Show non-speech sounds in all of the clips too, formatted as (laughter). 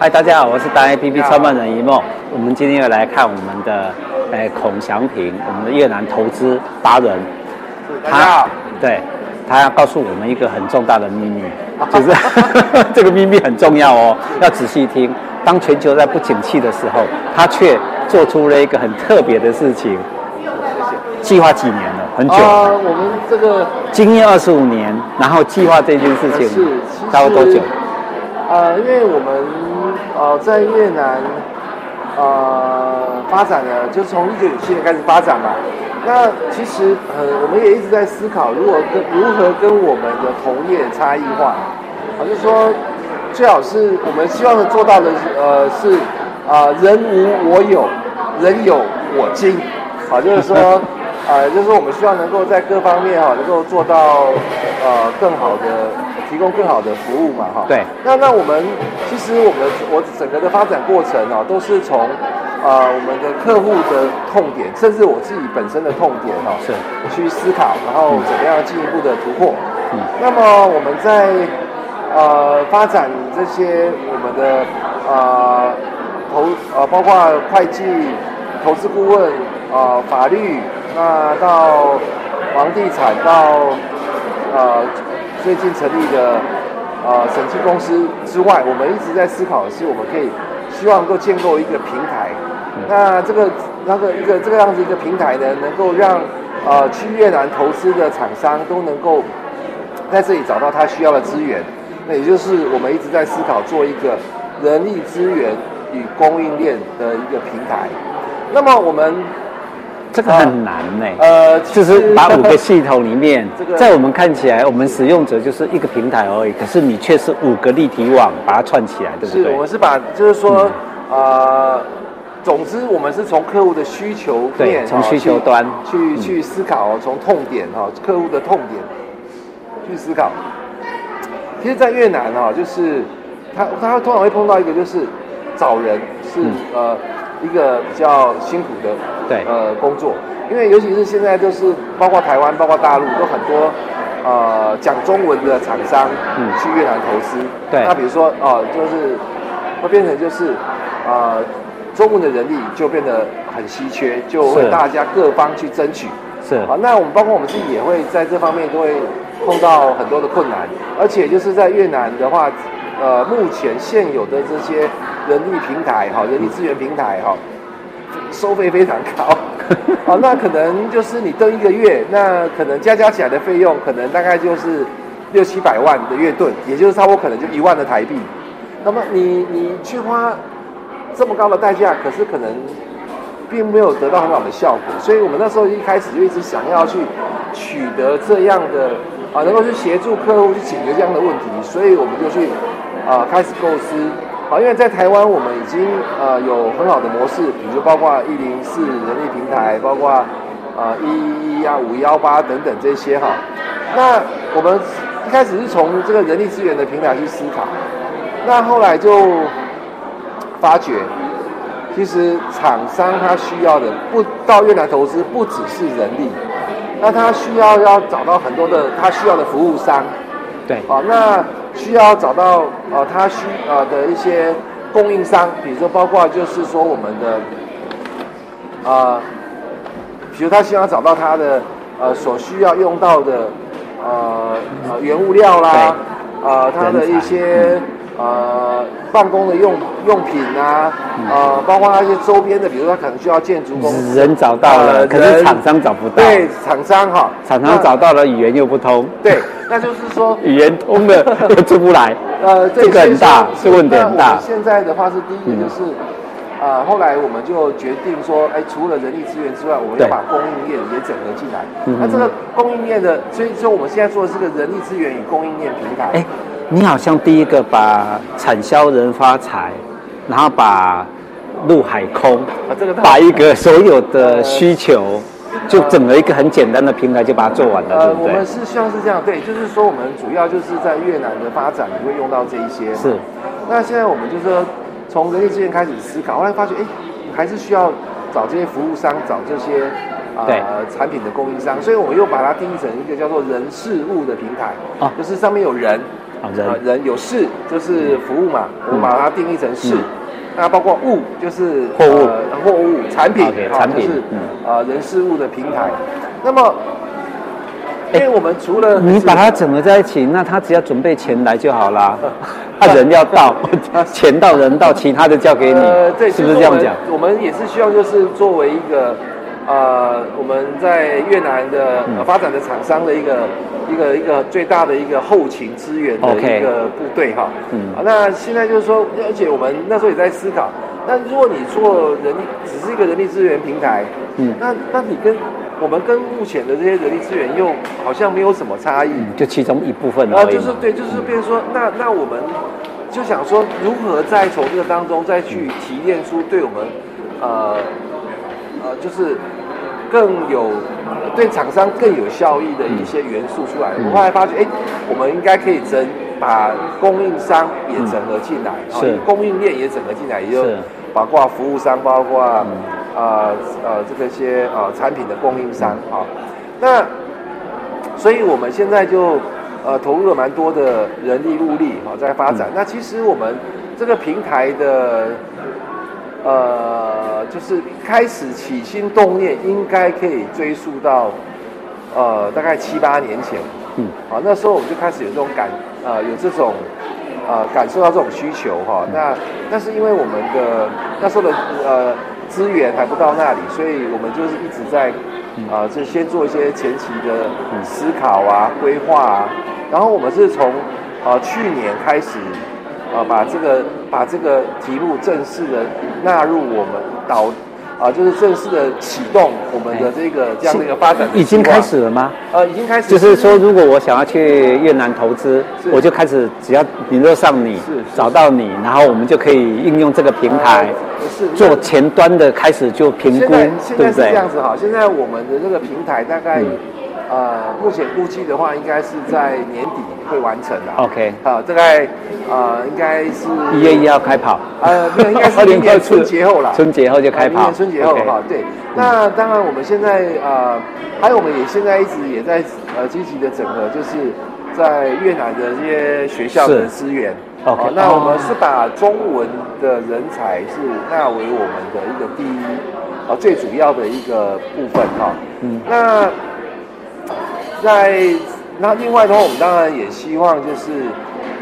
嗨，大家好，我是大 APP 创办人一梦。我们今天要来看我们的哎孔祥平，我们的越南投资达人。他。对，他要告诉我们一个很重大的秘密，(laughs) 就是 (laughs) 这个秘密很重要哦，要仔细听。当全球在不景气的时候，他却做出了一个很特别的事情。计划几年了，很久了。啊，我们这个经验二十五年，然后计划这件事情是大概多久？呃，因为我们呃在越南呃发展呢，就从一九九七年开始发展嘛。那其实呃，我们也一直在思考，如何跟如何跟我们的同业差异化。好，就说，最好是我们希望做到的呃是啊、呃，人无我有，人有我精。好，就是说。啊、呃，就是说我们希望能够在各方面哈，能够做到呃更好的提供更好的服务嘛哈。对。那那我们其实我们我整个的发展过程啊，都是从呃我们的客户的痛点，甚至我自己本身的痛点哈，是去思考，然后怎么样进一步的突破。嗯。那么我们在呃发展这些我们的呃投呃包括会计、投资顾问啊、呃、法律。那到房地产，到呃最近成立的呃审计公司之外，我们一直在思考的是，我们可以希望能够建构一个平台。那这个那个一个这个样子一个平台呢，能够让呃去越南投资的厂商都能够在这里找到他需要的资源。那也就是我们一直在思考做一个人力资源与供应链的一个平台。那么我们。这个很难呢、欸，呃，就是把五个系统里面，在我们看起来，我们使用者就是一个平台而已，可是你却是五个立体网把它串起来，对不对？是，我们是把，就是说，嗯、呃，总之我们是从客户的需求面，从需求端去、嗯、去思考，从痛点哈，客户的痛点去思考。其实，在越南哈，就是他他通常会碰到一个，就是找人是、嗯、呃。一个比较辛苦的对。呃工作，因为尤其是现在就是包括台湾、包括大陆都很多呃讲中文的厂商嗯。去越南投资，对，那比如说哦、呃、就是会变成就是呃中文的人力就变得很稀缺，就会大家各方去争取。是。啊，那我们包括我们自己也会在这方面都会碰到很多的困难，而且就是在越南的话。呃，目前现有的这些人力平台哈，人力资源平台哈，收费非常高，(laughs) 好，那可能就是你登一个月，那可能加加起来的费用，可能大概就是六七百万的月盾，也就是差不多可能就一万的台币。那么你你去花这么高的代价，可是可能并没有得到很好的效果，所以我们那时候一开始就一直想要去取得这样的啊，能够去协助客户去解决这样的问题，所以我们就去。啊，开始构思，好，因为在台湾我们已经呃有很好的模式，比如包括一零四人力平台，包括啊一一一啊五幺八等等这些哈。那我们一开始是从这个人力资源的平台去思考，那后来就发觉，其实厂商他需要的不到越南投资不只是人力，那他需要要找到很多的他需要的服务商，对，好那。需要找到呃，他需呃的一些供应商，比如说包括就是说我们的啊、呃，比如他希望找到他的呃所需要用到的呃呃原物料啦，啊、呃、他的一些。呃，办公的用用品啊，呃，包括那些周边的，比如说他可能需要建筑工，人找到了，可是厂商找不到。对，厂商哈，厂商找到了，语言又不通。对，那就是说语言通了又出不来。(laughs) 呃，这个很大，是问题很大。现在的话是第一个就是。啊、呃，后来我们就决定说，哎，除了人力资源之外，我们要把供应链也整合进来。那这个供应链的，所以说我们现在做的是个人力资源与供应链平台。哎，你好像第一个把产销人发财，然后把陆海空，啊这个、把一个所有的需求，就整了一个很简单的平台，就把它做完了，呃、对不对？我们是希望是这样，对，就是说我们主要就是在越南的发展，你会用到这一些。是。那现在我们就是说。从人力资源开始思考，后来发觉，哎，还是需要找这些服务商，找这些啊、呃、产品的供应商，所以我们又把它定义成一个叫做人事物的平台，啊，就是上面有人，啊人啊人有事就是服务嘛，嗯我们把它定义成事。嗯那包括物就是货物呃、货物、产品产品就是嗯呃人事物的平台。那么，因为我们除了你把它整合在一起，那他只要准备钱来就好啦。(laughs) 他人要到，(laughs) 钱到人到，其他的交给你，是不是这样讲？我们，我们也是希望就是作为一个呃我们在越南的、嗯呃发展的厂商的一个一个一个最大的一个后勤支援的一个部队哈。嗯啊，那现在就是说，而且我们那时候也在思考，那如果你做人力只是一个人力资源平台，嗯那那你跟我们跟目前的这些人力资源又好像没有什么差异。就其中一部分啊。就是对，就是变成说，那那我们就想说，如何再从这个当中再去提炼出对我们，呃呃，就是更有对厂商更有效益的一些元素出来。嗯。我后来发觉，哎，我们应该可以整把供应商也整合进来，供应链也整合进来，也就是。包括服务商，包括啊、呃呃这个些呃产品的供应商。啊、那所以我们现在就呃投入了蛮多的人力物力哈、在发展。那其实我们这个平台的呃就是开始起心动念，应该可以追溯到呃大概七八年前。嗯，啊，那时候我们就开始有这种感，呃，有这种，呃，感受到这种需求哈、那那是因为我们的那时候的呃资源还不到那里，所以我们就是一直在，啊、就先做一些前期的思考啊、规划啊，然后我们是从，呃，去年开始，啊、把这个把这个题目正式的纳入我们导，啊、就是正式的启动我们的这个这样的一个发展已经开始了吗？呃，已经开始，就是说，如果我想要去越南投资，我就开始只要联络上你找到你，然后我们就可以应用这个平台呃是做前端的开始就评估，现在现在是这对不对？样子哈，现在我们的这个平台大概、嗯呃，目前估计的话，应该是在年底会完成的。OK 好，大概呃，应该是一月一号开跑，呃，没有，应该是 (laughs) 明年春节后啦。春节后就开跑，呃明年春节后哈，对。那当然，我们现在呃，还有我们也现在一直也在呃积极的整合，就是在越南的这些学校的资源。OK 好那我们是把中文的人才是纳为我们的一个第一呃最主要的一个部分哈。嗯那在那另外的话，我们当然也希望就是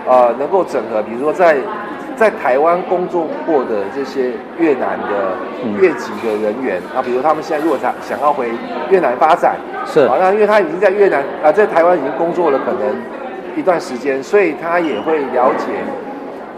呃能够整合，比如说在在台湾工作过的这些越南的嗯越籍的人员、啊，比如他们现在如果想想要回越南发展，是。啊，那因为他已经在越南啊，在台湾已经工作了可能一段时间，所以他也会了解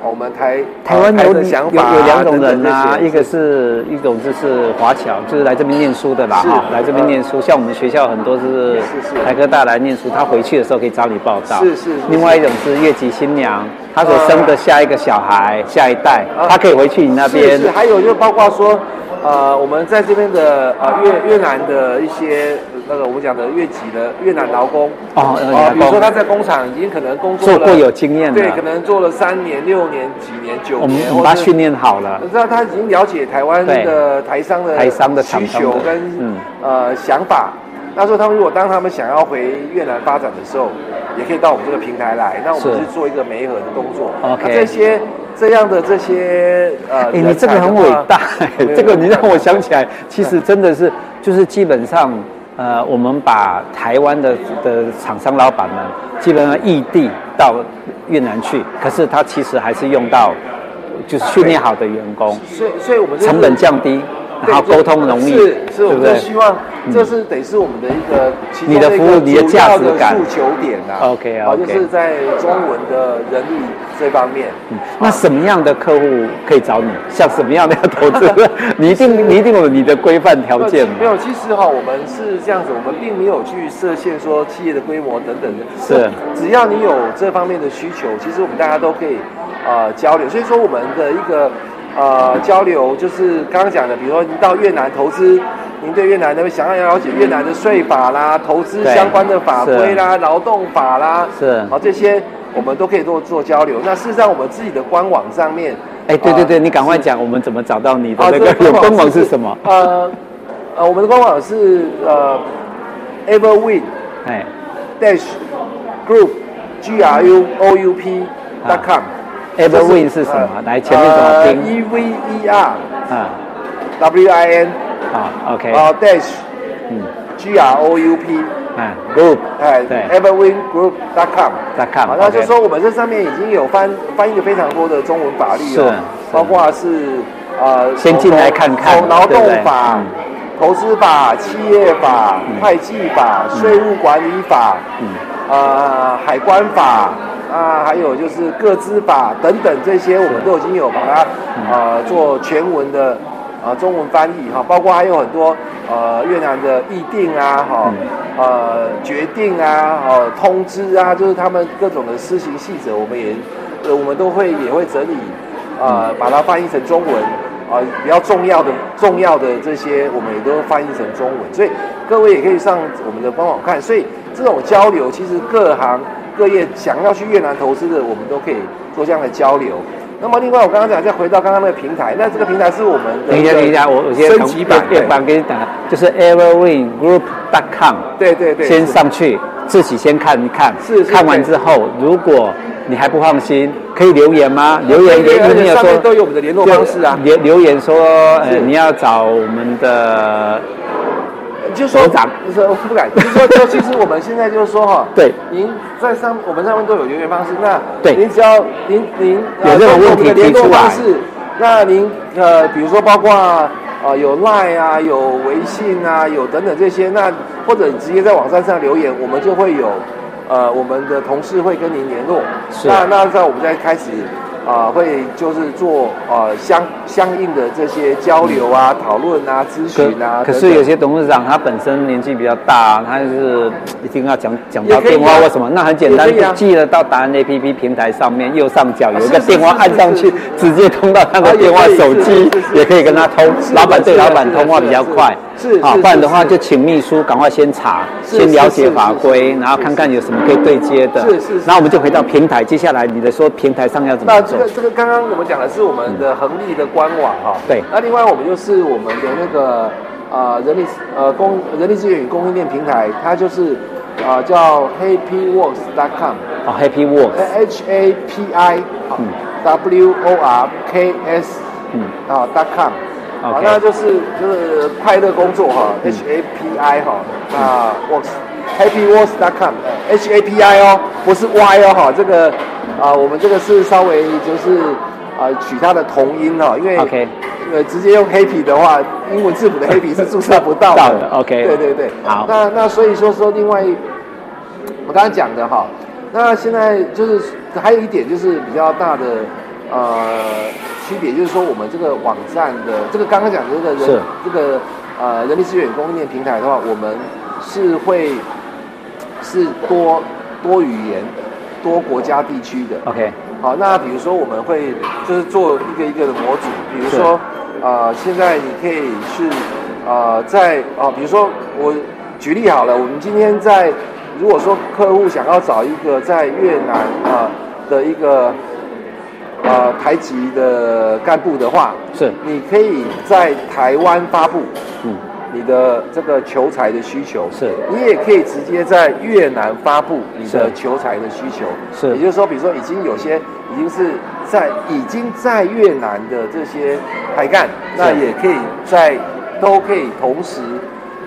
我们台台湾有的想法、啊、有有两种人等等啊，一个是一种就是华侨，就是来这边念书的啦是哈，来这边念书，像我们学校很多是是是台科大来念书，他回去的时候可以找你报道。是是是另外一种是越籍新娘，她所生的下一个小孩、下一代，啊。她可以回去你那边。是是，还有就包括说，呃，我们在这边的呃越越南的一些那个我们讲的越籍的越南劳工。哦越南啊、劳工。比如说他在工厂已经可能工作了做过有经验对，可，能做了三年、六年、几年、九年我们我们把他训练好了。知道他已经了解台湾的台商的台商的厂需求跟嗯。呃想法。那时候他们如果当他们想要回越南发展的时候，也可以到我们这个平台来，那我们是。去做一个媒合的动作。OK 那这些这样的这些呃，哎、你这个很伟大，(laughs) 这个你让我想起来，其实真的是，就是基本上，呃，我们把台湾的的厂商老板们，基本上异地到越南去，可是他其实还是用到，就是训练好的员工，所以所以我们就是成本降低，然后沟通容易，是是，我们就？希望这是得是我们的一个你的服务你的价值感诉求点啊。OK，OK 好，就是在中文的人力这方面。那什么样的客户可以找你？像什么样的要投资？(laughs) 你一定你一定有你的规范条件嘛没有，其实哈，我们是这样子，我们并没有去设限说企业的规模等等的。是，只要你有这方面的需求，其实我们大家都可以呃交流。所以说我们的一个呃交流，就是刚刚讲的，比如说您到越南投资，您对越南那边想要了解越南的税法啦、投资相关的法规啦、劳动法啦，是好这些我们都可以做做交流。那事实上，我们自己的官网上面，哎，对对对，呃你赶快讲，我们怎么找到你的啊那个官网是什么？呃呃，我们的官网是呃，everwin 哎 dash group G R U O U P dot com。Everwin 是什么？来前面怎么拼？E V E R 啊，W I N 啊，OK。啊，dash 嗯。G R O U P 啊，Group。哎对，Everwin Group dot com。dot com，那就说我们这上面已经有翻翻译了非常多的中文法律是哦，包括是呃，先进来看看从劳动法嗯、投资法、企业法、会计法、税务管理法，嗯。呃，海关法啊，还有就是各资法等等这些，我们都已经有把它呃做全文的呃中文翻译哈，包括还有很多呃越南的议定啊哈，呃决定啊，呃通知啊，就是他们各种的施行细则，我们也呃我们都会也会整理呃把它翻译成中文。啊，比较重要的、重要的这些，我们也都翻译成中文，所以各位也可以上我们的官网看。所以这种交流，其实各行各业想要去越南投资的，我们都可以做这样的交流。那么，另外我刚刚讲，再回到刚刚那个平台，那这个平台是我们的等一下，等一下，我我先升级版，给你打，就是 everwingroup.com，对对对，先上去自己先看一看，是是看完之后，如果你还不放心，可以留言吗？留言给而且你有说上面都有我们的联络方式啊。留留言说，呃，是你要找我们的就是说首长，不是不敢，就是说，就其实我们现在就是说哈，(laughs) 对，您在上我们上面都有留言方式，那对您只要您您有任何问题的联络提出来方式，那您呃比如说包括呃有 Line 啊，有微信啊，有等等这些，那或者你直接在网站上留言，我们就会有呃我们的同事会跟您联络，是那那在我们再开始。啊、会就是做呃相相应的这些交流啊、讨论啊、咨询啊。可可是有些董事长他本身年纪比较大，他就是一定要讲讲到电话或什么，那很简单，就记得到达人 APP 平台上面右上角有一个电话，按上去直接通到他的电话手机也可以跟他通。老板对老板通话比较快，啊，是是不然的话就请秘书赶快先查，先了解法规，然后看看有什么可以对接的。是是是。然后我们就回到平台，接下来你的说平台上要怎么做那这个？这个刚刚我们讲的是我们的恒利的官网哈、对。那另外我们就是我们的那个呃人力呃供人力资源与供应链平台，它就是呃叫 HappyWorks.com，哦，Happy Work，H A P I 嗯。W O R K S 嗯。啊 dot com，好那就是就是快乐工作哈嗯，H A P I 哈，那 works Happy Works dot com H A P I 哦，不是 Y 哦哈，这个啊我们这个是稍微就是啊取它的同音哈，因为 OK 呃直接用 Happy 的话，英文字母的 Happy 是注册不到 (laughs) 到的的，OK。对对对，好。那那所以说说另外。我刚才讲的哈，那现在就是还有一点就是比较大的呃区别，就是说我们这个网站的这个刚刚讲的这个人这个呃人力资源供应链平台的话，我们是会是多多语言、多国家地区的。OK，好，那比如说我们会就是做一个一个的模组，比如说呃，现在你可以是呃在啊、比如说我举例好了，我们今天在如果说客户想要找一个在越南啊、的一个呃台籍的干部的话，是，你可以在台湾发布嗯，你的这个求财的需求，是。你也可以直接在越南发布你的求财的需求，是。也就是说，比如说已经有些已经是在已经在越南的这些台干，那也可以在都可以同时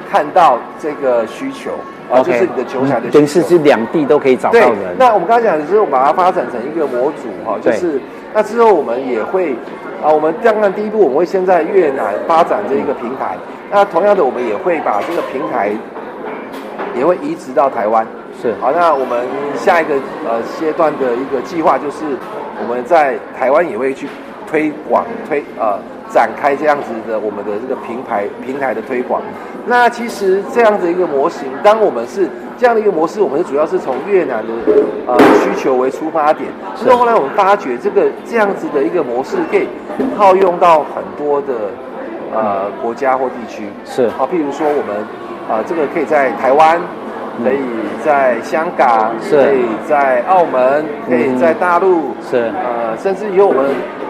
看到这个需求啊就是你的求财的需求。等于是是两地都可以找到对人。，那我们刚才讲的就是我们把它发展成一个模组哈，就是那之后我们也会啊，我们当然第一步我们会先在越南发展这一个平台，那同样的我们也会把这个平台也会移植到台湾。是好，那我们下一个呃阶段的一个计划就是我们在台湾也会去推广推呃展开这样子的我们的这个平台平台的推广。那其实这样的一个模型，当我们是这样的一个模式，我们是主要是从越南的呃需求为出发点。是之后后来我们发觉这个这样子的一个模式可以套用到很多的呃国家或地区。是好，譬如说我们啊、呃，这个可以在台湾，嗯可以在香港，是。可以在澳门，可以在大陆，是。呃，甚至以后我们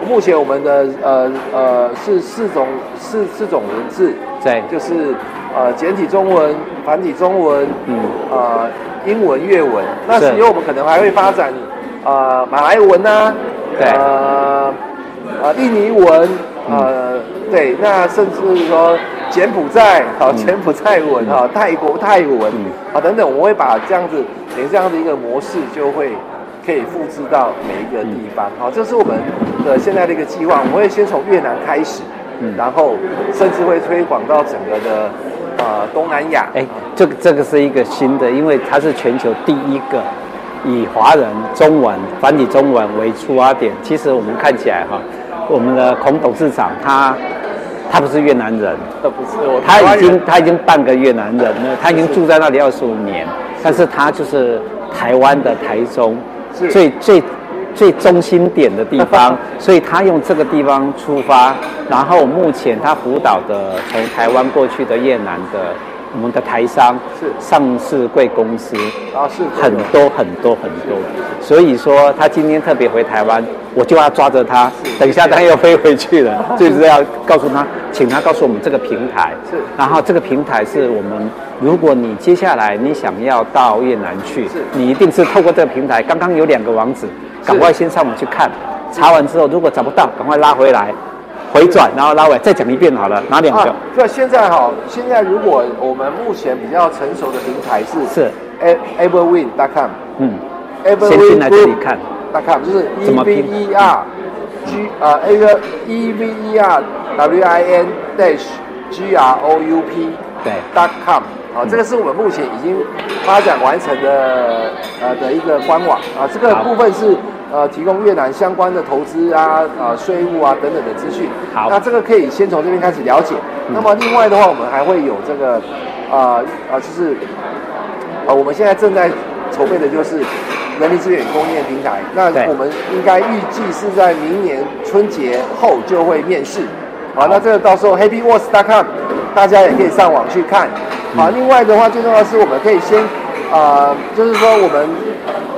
目前我们的呃呃是四种四四种文字，对就是呃简体中文、繁体中文，嗯。呃英文、粤文。那以后我们可能还会发展呃马来文啊，对，呃呃印尼文，呃、嗯、对，那甚至说柬埔寨，好柬埔寨文哈、嗯，泰国泰文，啊、嗯、等等，我会把这样子，连这样的一个模式就会。可以复制到每一个地方，好、嗯，这是我们的现在的一个计划。我们会先从越南开始，嗯，然后甚至会推广到整个的呃东南亚。哎，这个这个是一个新的，因为它是全球第一个以华人中文繁体中文为出发点。其实我们看起来哈，我们的孔董事长他他不是越南人，他不是我，他已经他已经半个越南人了，他已经住在那里二十五年，但是他就是台湾的台中。最最最中心点的地方，(laughs) 所以他用这个地方出发，然后目前他辅导的从台湾过去的越南的我们的台商是。上市贵公司啊，是很多很多很多，所以说他今天特别回台湾，我就要抓着他，等一下他又飞回去了，(laughs) 就是要告诉他，请他告诉我们这个平台。是，然后这个平台是我们。如果你接下来你想要到越南去，你一定是透过这个平台。刚刚有两个网址，赶快先上网去看，查完之后如果找不到，赶快拉回来，回转，然后拉尾再讲一遍好了。哪两个？对、啊，现在哈，现在如果我们目前比较成熟的平台是是 everwin.com，嗯，everwin 先进来这里看，com 就是 e v e r g 啊 a 个 e v e r w i n dash g r o u p 对 dot com。好，这个是我们目前已经发展完成的呃的一个官网啊，这个部分是呃提供越南相关的投资啊、啊税务啊等等的资讯。好，那这个可以先从这边开始了解。嗯、那么另外的话，我们还会有这个啊啊，就是啊，我们现在正在筹备的就是人力资源供应链平台。那我们应该预计是在明年春节后就会面世。好，那这个到时候 happyworks.com 大家也可以上网去看。好，另外的话，最重要的是我们可以先，啊、呃，就是说我们，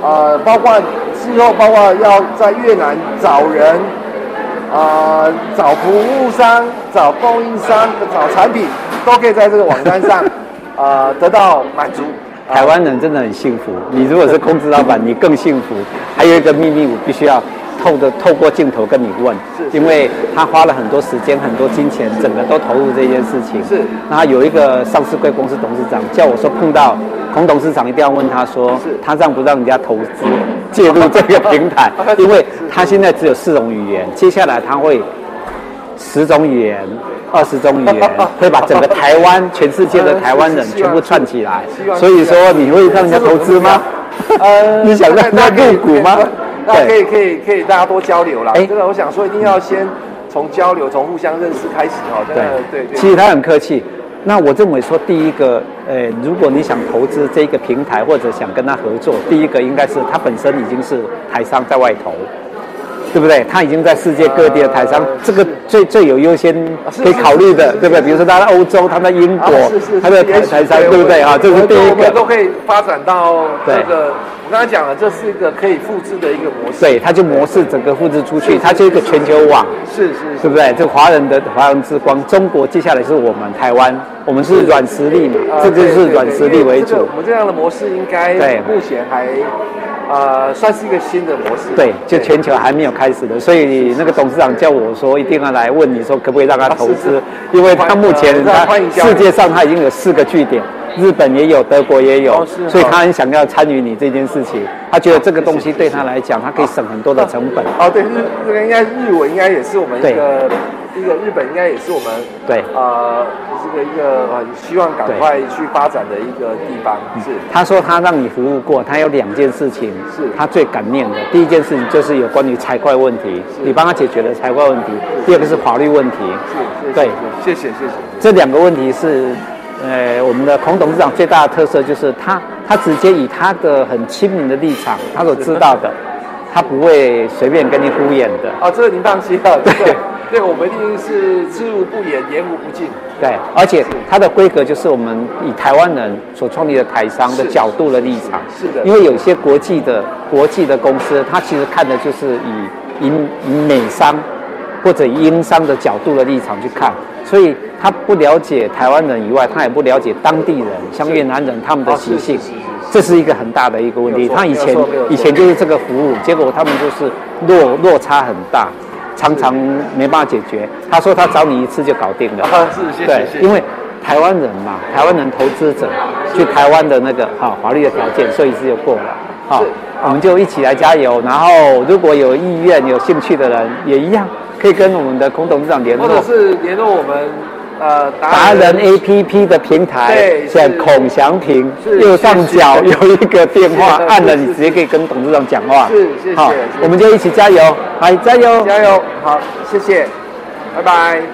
呃，包括之后，包括要在越南找人，啊、呃，找服务商、找供应商、找产品，都可以在这个网站上，啊、(laughs) 呃，得到满足。台湾人真的很幸福，你如果是公司老板，你更幸福。还有一个秘密，我必须要。透的透过镜头跟你问，是，因为他花了很多时间、很多金钱，整个都投入这件事情。是，然后有一个上市贵公司董事长叫我说，碰到孔董事长一定要问他说，他让不让人家投资介入这个平台？(laughs) 因为他现在只有四种语言，接下来他会十种语言、二十种语言，(laughs) 会把整个台湾、全世界的台湾人全部串起来。所以说，你会让人家投资吗？呃，(laughs) 你想让人家入股吗？(laughs) 那可以可以可以，大家多交流啦。哎，这个我想说，一定要先从交流，从互相认识开始哈。对对对。其实他很客气。那我认为说，第一个，呃，如果你想投资这个平台，或者想跟他合作，第一个应该是他本身已经是台商在外投。对不对？他已经在世界各地的台商，呃、这个最最有优先可以考虑的，对不对？比如说他在欧洲，他在英国，啊、他在台台商，对不对啊？这是第一个，我们都可以发展到这个。我刚才讲了，这是一个可以复制的一个模式。对，它就模式整个复制出去，它就一个全球网。是是，是，对不对？这个华人的华人之光，中国接下来是我们台湾，我们是软实力嘛，这就是软实力为主。我们这样的模式应该目前还。呃，算是一个新的模式。对，就全球还没有开始的，所以那个董事长叫我说，一定要来问你说，可不可以让他投资？因为他目前他世界上他已经有四个据点，日本也有，德国也有，所以他很想要参与你这件事情。他觉得这个东西对他来讲，他可以省很多的成本。哦，对，日这个应该日文应该也是我们一个。一个日本应该也是我们对啊、呃，这个一个很希望赶快去发展的一个地方。是，他说他让你服务过，他有两件事情是他最感念的。第一件事情就是有关于财会问题，你帮他解决了财会问题。第二个是法律问题。是，是对，谢谢谢谢。这两个问题是，呃，我们的孔董事长最大的特色就是他他直接以他的很亲民的立场，他所知道的，他不会随便跟你敷衍的。啊、哦，这个您放心啊，对。对，我们一定是知无不言，言无不尽。对，而且它的规格就是我们以台湾人所创立的台商的角度的立场。是，是的。因为有些国际的国际的公司，它其实看的就是以以以美商或者以英商的角度的立场去看，所以他不了解台湾人以外，他也不了解当地人，像越南人他们的习性。这是一个很大的一个问题。他以前以前就是这个服务，结果他们就是落落差很大，常常没办法解决。他说他找你一次就搞定了。对，因为台湾人嘛，台湾人投资者去台湾的那个哈法律的条件，所以是就过了。好，我们就一起来加油。然后如果有意愿、有兴趣的人，也一样可以跟我们的孔董事长联络，或者是联络我们。呃，达人 A P P 的平台，对，像孔祥平，右上角有一个电话，按了你直接可以跟董事长讲话。是，谢谢。好，我们就一起加油，来加油，加油。好，谢谢，拜拜。